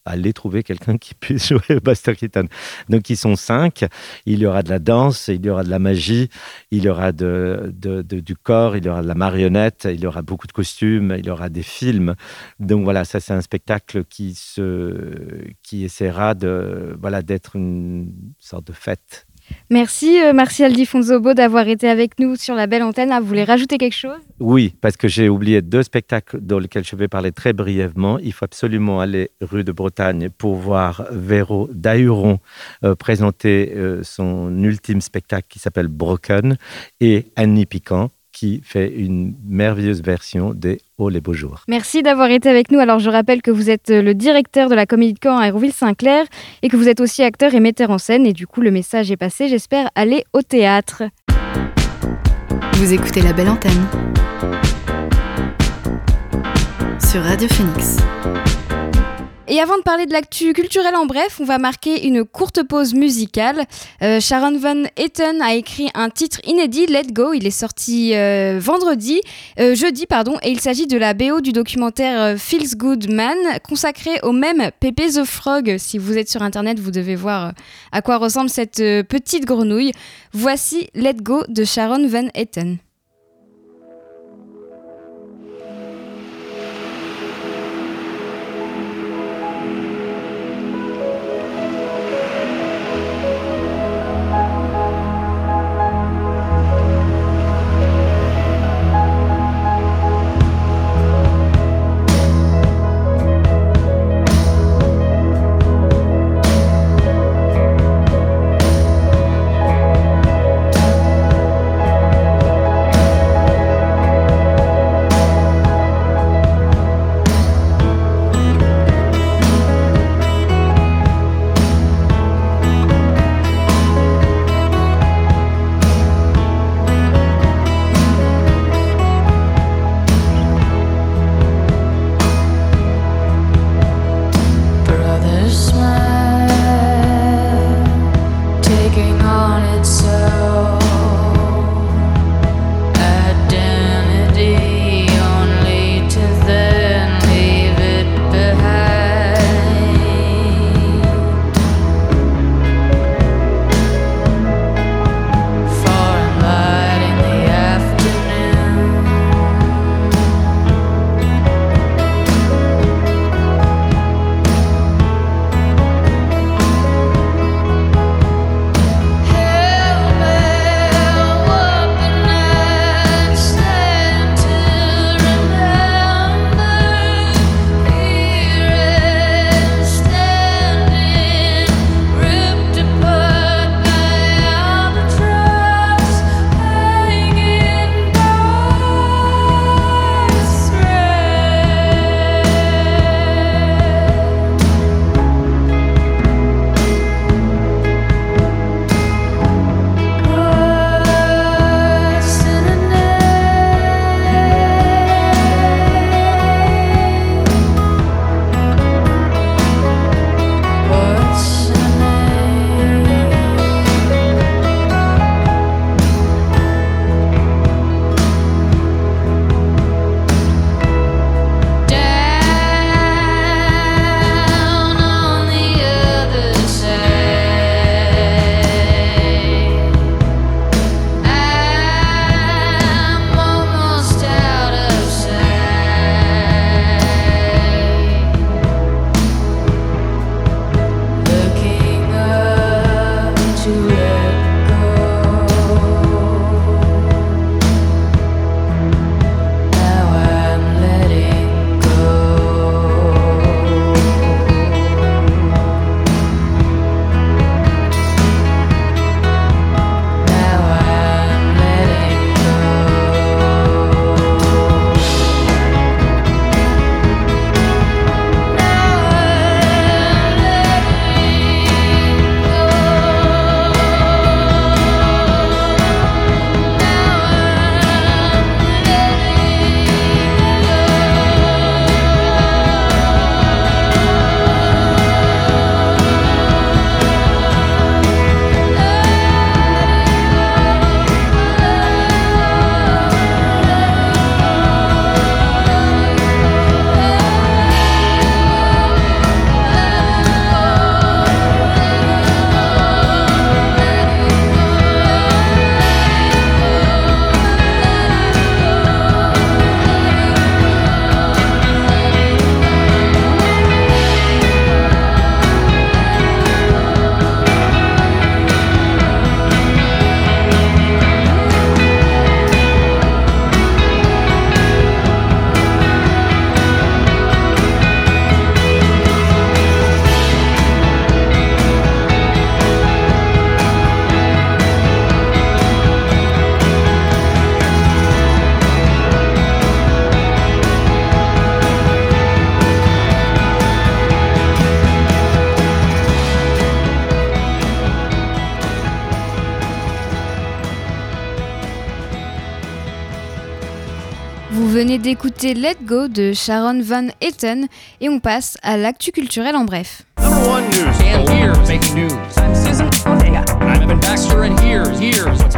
allez trouver quelqu'un qui puisse [LAUGHS] jouer Buster Keaton. Donc, ils sont cinq. Il y aura de la danse, il y aura de la magie, il y aura de, du corps, il y aura de la marionnette, il y aura beaucoup de costumes, il y aura des films. Donc voilà, ça c'est un spectacle qui se, qui essaiera de, voilà, d'être une sorte de fête Merci euh, Martial Di Fonzobo d'avoir été avec nous sur la belle antenne. Ah, vous voulez rajouter quelque chose? Oui, parce que j'ai oublié deux spectacles dans lesquels je vais parler très brièvement. Il faut absolument aller rue de Bretagne pour voir Véro Dahuron euh, présenter euh, son ultime spectacle qui s'appelle Broken et Annie Piquant qui fait une merveilleuse version des Oh les beaux jours. Merci d'avoir été avec nous. Alors je rappelle que vous êtes le directeur de la Comédie de Caen à Hérouville-Saint-Clair et que vous êtes aussi acteur et metteur en scène et du coup le message est passé. J'espère aller au théâtre. Vous écoutez la belle antenne sur Radio Phoenix. Et avant de parler de l'actu culturelle en bref, on va marquer une courte pause musicale. Euh, Sharon Van Etten a écrit un titre inédit, Let Go. Il est sorti euh, vendredi, euh, jeudi, pardon, et il s'agit de la BO du documentaire Feels Good Man, consacré au même Pepe the Frog. Si vous êtes sur internet, vous devez voir à quoi ressemble cette petite grenouille. Voici Let Go de Sharon Van Etten. Venez d'écouter Let Go de Sharon Van Etten et on passe à l'actu culturel en bref. Number one news. And here's making news. I'm Susan Ortega. I'm Evan Baxter, and here's here's what's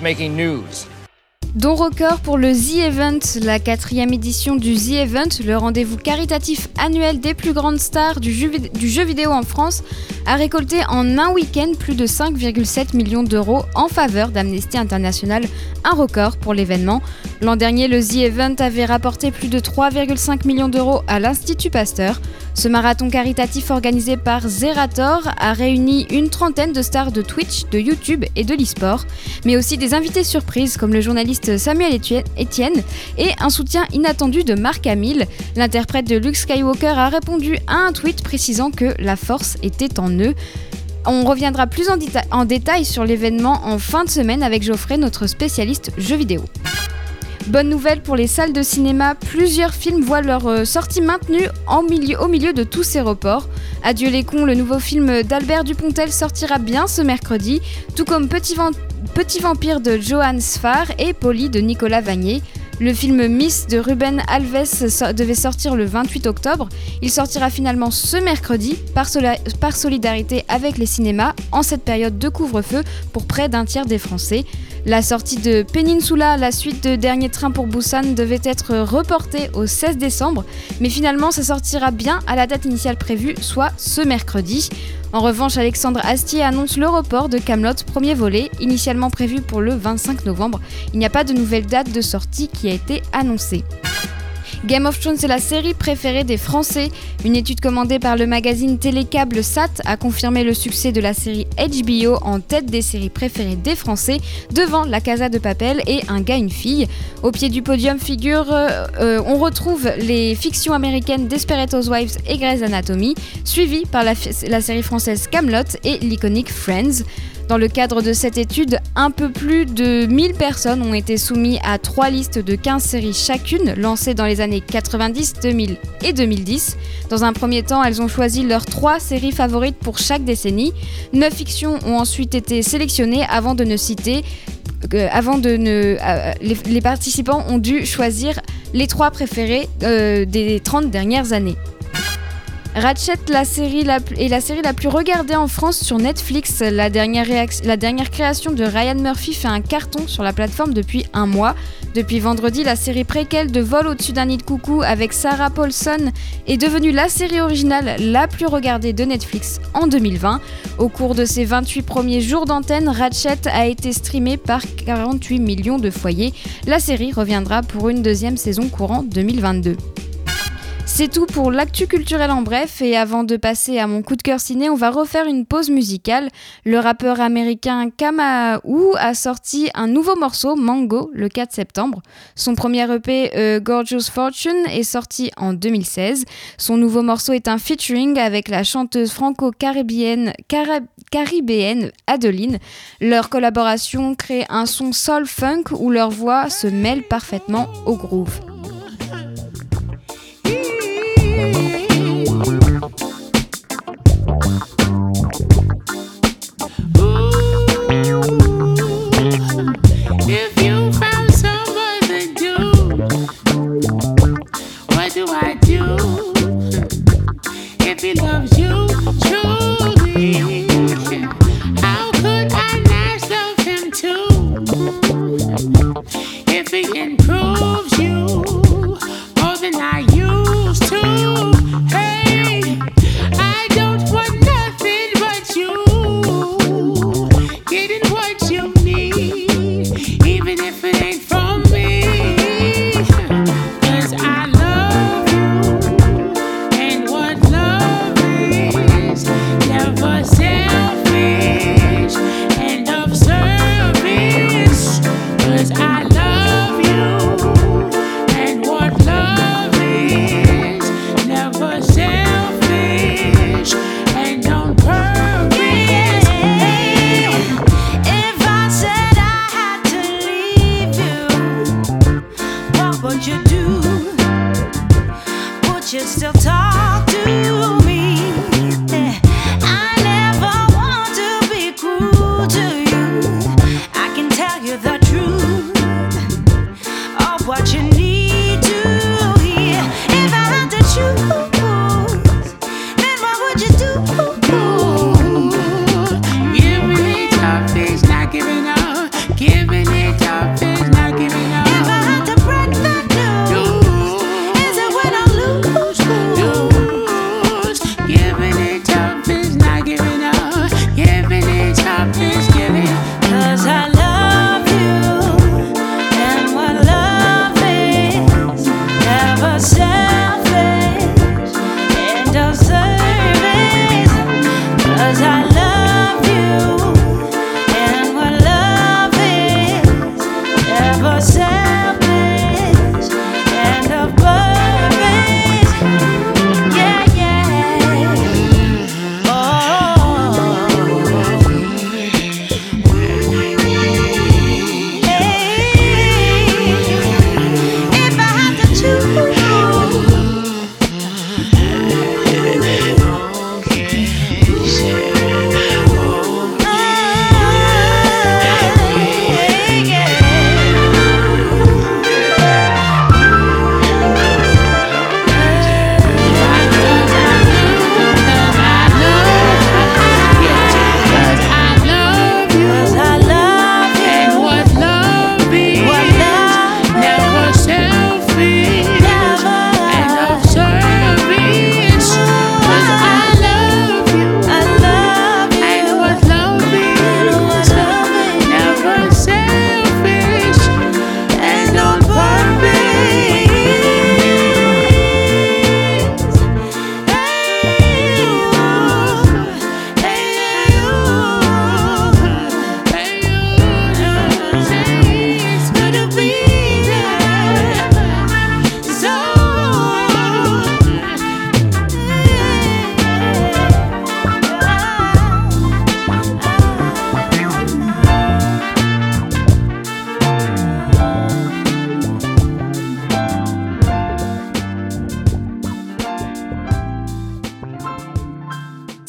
making news. Don record pour le The Event, la quatrième édition du The Event, le rendez-vous caritatif annuel des plus grandes stars du jeu, vidéo en France, a récolté en un week-end plus de 5,7 millions d'euros en faveur d'Amnesty International, un record pour l'événement. L'an dernier, le The Event avait rapporté plus de 3,5 millions d'euros à l'Institut Pasteur. Ce marathon caritatif organisé par Zerator a réuni une trentaine de stars de Twitch, de YouTube et de l'e-sport, mais aussi des invités surprises comme le journaliste Samuel Etienne et un soutien inattendu de Mark Hamill. L'interprète de Luke Skywalker a répondu à un tweet précisant que la force était en eux. On reviendra plus en, en détail sur l'événement en fin de semaine avec Geoffrey, notre spécialiste jeux vidéo. Bonne nouvelle pour les salles de cinéma, plusieurs films voient leur euh, sortie maintenue au milieu de tous ces reports. Adieu les cons, le nouveau film d'Albert Dupontel sortira bien ce mercredi, tout comme Petit, Vampire de Johan Sfar et Polly de Nicolas Vanier. Le film Miss de Ruben Alves devait sortir le 28 octobre. Il sortira finalement ce mercredi par, par solidarité avec les cinémas en cette période de couvre-feu pour près d'un tiers des Français. La sortie de Peninsula, la suite de Dernier Train pour Busan, devait être reportée au 16 décembre, mais finalement ça sortira bien à la date initiale prévue, soit ce mercredi. En revanche, Alexandre Astier annonce le report de Camelot premier volet, initialement prévu pour le 25 novembre. Il n'y a pas de nouvelle date de sortie qui a été annoncée. Game of Thrones est la série préférée des Français. Une étude commandée par le magazine Télécable SAT a confirmé le succès de la série HBO en tête des séries préférées des Français, devant La Casa de Papel et Un gars, une fille. Au pied du podium figure, euh, euh, on retrouve les fictions américaines Desperate Housewives et Grey's Anatomy, suivies par la, la série française Camelot et l'iconique Friends. Dans le cadre de cette étude, un peu plus de 1000 personnes ont été soumises à trois listes de 15 séries chacune, lancées dans les années 90, 2000 et 2010. Dans un premier temps, elles ont choisi leurs trois séries favorites pour chaque décennie. Neuf fictions ont ensuite été sélectionnées avant de ne citer euh, euh, les, participants ont dû choisir les trois préférés euh, des 30 dernières années. Ratchet est la série la plus regardée en France sur Netflix. La dernière, création de Ryan Murphy fait un carton sur la plateforme depuis un mois. Depuis vendredi, la série préquelle de Vol au-dessus d'un nid de coucou avec Sarah Paulson est devenue la série originale la plus regardée de Netflix en 2020. Au cours de ses 28 premiers jours d'antenne, Ratchet a été streamé par 48 millions de foyers. La série reviendra pour une deuxième saison courant 2022. C'est tout pour l'actu culturel en bref et avant de passer à mon coup de cœur ciné, on va refaire une pause musicale. Le rappeur américain Kamaou a sorti un nouveau morceau, Mango, le 4 septembre. Son premier EP, euh, Gorgeous Fortune, est sorti en 2016. Son nouveau morceau est un featuring avec la chanteuse franco-caribéenne caribéenne Adeline. Leur collaboration crée un son soul funk où leurs voix se mêlent parfaitement au groove. baby loves you truly.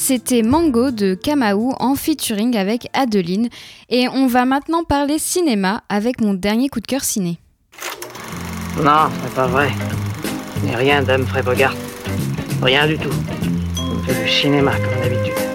C'était Mango de Kamau en featuring avec Adeline. Et on va maintenant parler cinéma avec mon dernier coup de cœur ciné. Non, c'est pas vrai. N'est rien d'Humphrey Bogart. Rien du tout. On fait du cinéma comme d'habitude.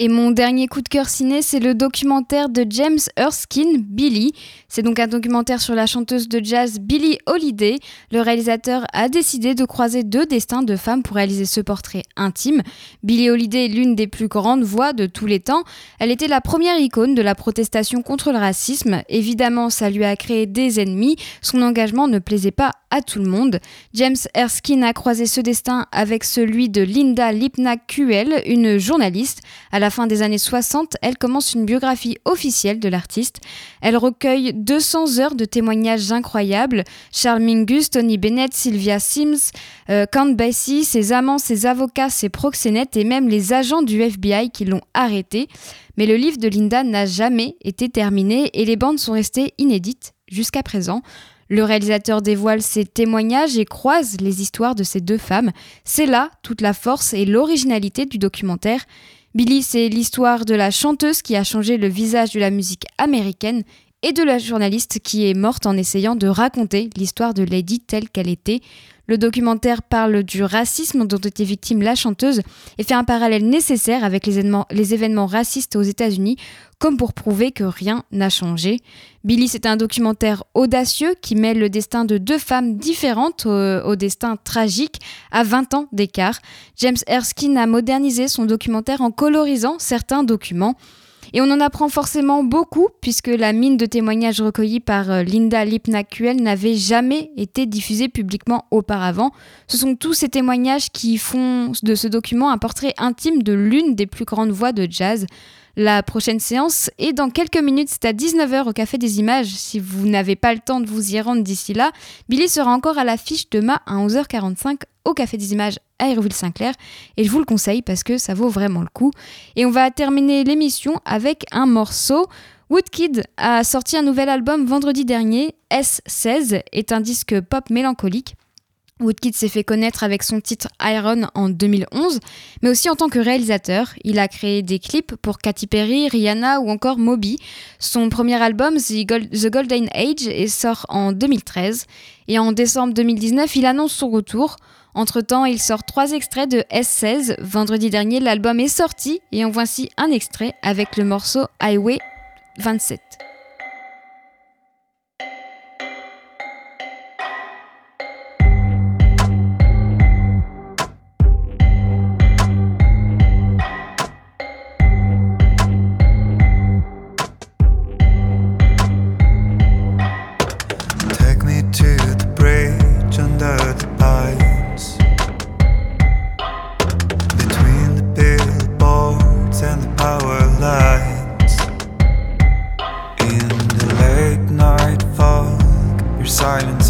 Et mon dernier coup de cœur ciné, c'est le documentaire de James Erskine, Billy. C'est donc un documentaire sur la chanteuse de jazz Billie Holiday. Le réalisateur a décidé de croiser deux destins de femmes pour réaliser ce portrait intime. Billie Holiday est l'une des plus grandes voix de tous les temps. Elle était la première icône de la protestation contre le racisme. Évidemment, ça lui a créé des ennemis. Son engagement ne plaisait pas à tout le monde. James Erskine a croisé ce destin avec celui de Linda Lipnack-Kuel, une journaliste. Fin des années 60, elle commence une biographie officielle de l'artiste. Elle recueille 200 heures de témoignages incroyables. Charles Mingus, Tony Bennett, Sylvia Sims, euh, Count Basie, ses amants, ses avocats, ses proxénètes et même les agents du FBI qui l'ont arrêté. Mais le livre de Linda n'a jamais été terminé et les bandes sont restées inédites jusqu'à présent. Le réalisateur dévoile ses témoignages et croise les histoires de ces deux femmes. C'est là toute la force et l'originalité du documentaire. Billy, c'est l'histoire de la chanteuse qui a changé le visage de la musique américaine et de la journaliste qui est morte en essayant de raconter l'histoire de Lady telle qu'elle était. Le documentaire parle du racisme dont était victime la chanteuse et fait un parallèle nécessaire avec les événements, racistes aux États-Unis, comme pour prouver que rien n'a changé. Billy, c'est un documentaire audacieux qui mêle le destin de deux femmes différentes au, au destin tragique à 20 ans d'écart. James Erskine a modernisé son documentaire en colorisant certains documents. Et on en apprend forcément beaucoup puisque la mine de témoignages recueillis par euh, Linda Lipnack-Kuel n'avait jamais été diffusée publiquement auparavant. Ce sont tous ces témoignages qui font de ce document un portrait intime de l'une des plus grandes voix de jazz. La prochaine séance est dans quelques minutes, c'est à 19h au Café des Images. Si vous n'avez pas le temps de vous y rendre d'ici là, Billy sera encore à l'affiche demain à 11h45 au Café des Images à Aéroville-Saint-Clair. Et je vous le conseille parce que ça vaut vraiment le coup. Et on va terminer l'émission avec un morceau. Woodkid a sorti un nouvel album vendredi dernier. S16 est un disque pop mélancolique. Woodkid s'est fait connaître avec son titre Iron en 2011, mais aussi en tant que réalisateur. Il a créé des clips pour Katy Perry, Rihanna ou encore Moby. Son premier album, The Golden Age, est sort en 2013. Et en décembre 2019, il annonce son retour. Entre-temps, il sort trois extraits de S16. Vendredi dernier, l'album est sorti et en voici un extrait avec le morceau Highway 27. Silence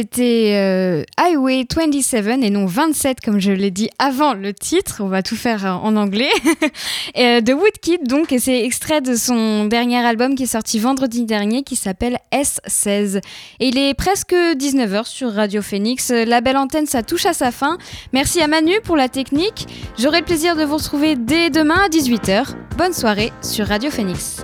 C'était euh, Highway 27 et non 27 comme je l'ai dit avant le titre. On va tout faire euh, en anglais. [LAUGHS] et, euh, de Woodkid donc et c'est extrait de son dernier album qui est sorti vendredi dernier qui s'appelle S16. Et il est presque 19h sur Radio Phoenix. La belle antenne ça touche à sa fin. Merci à Manu pour la technique. J'aurai le plaisir de vous retrouver dès demain à 18h. Bonne soirée sur Radio Phoenix.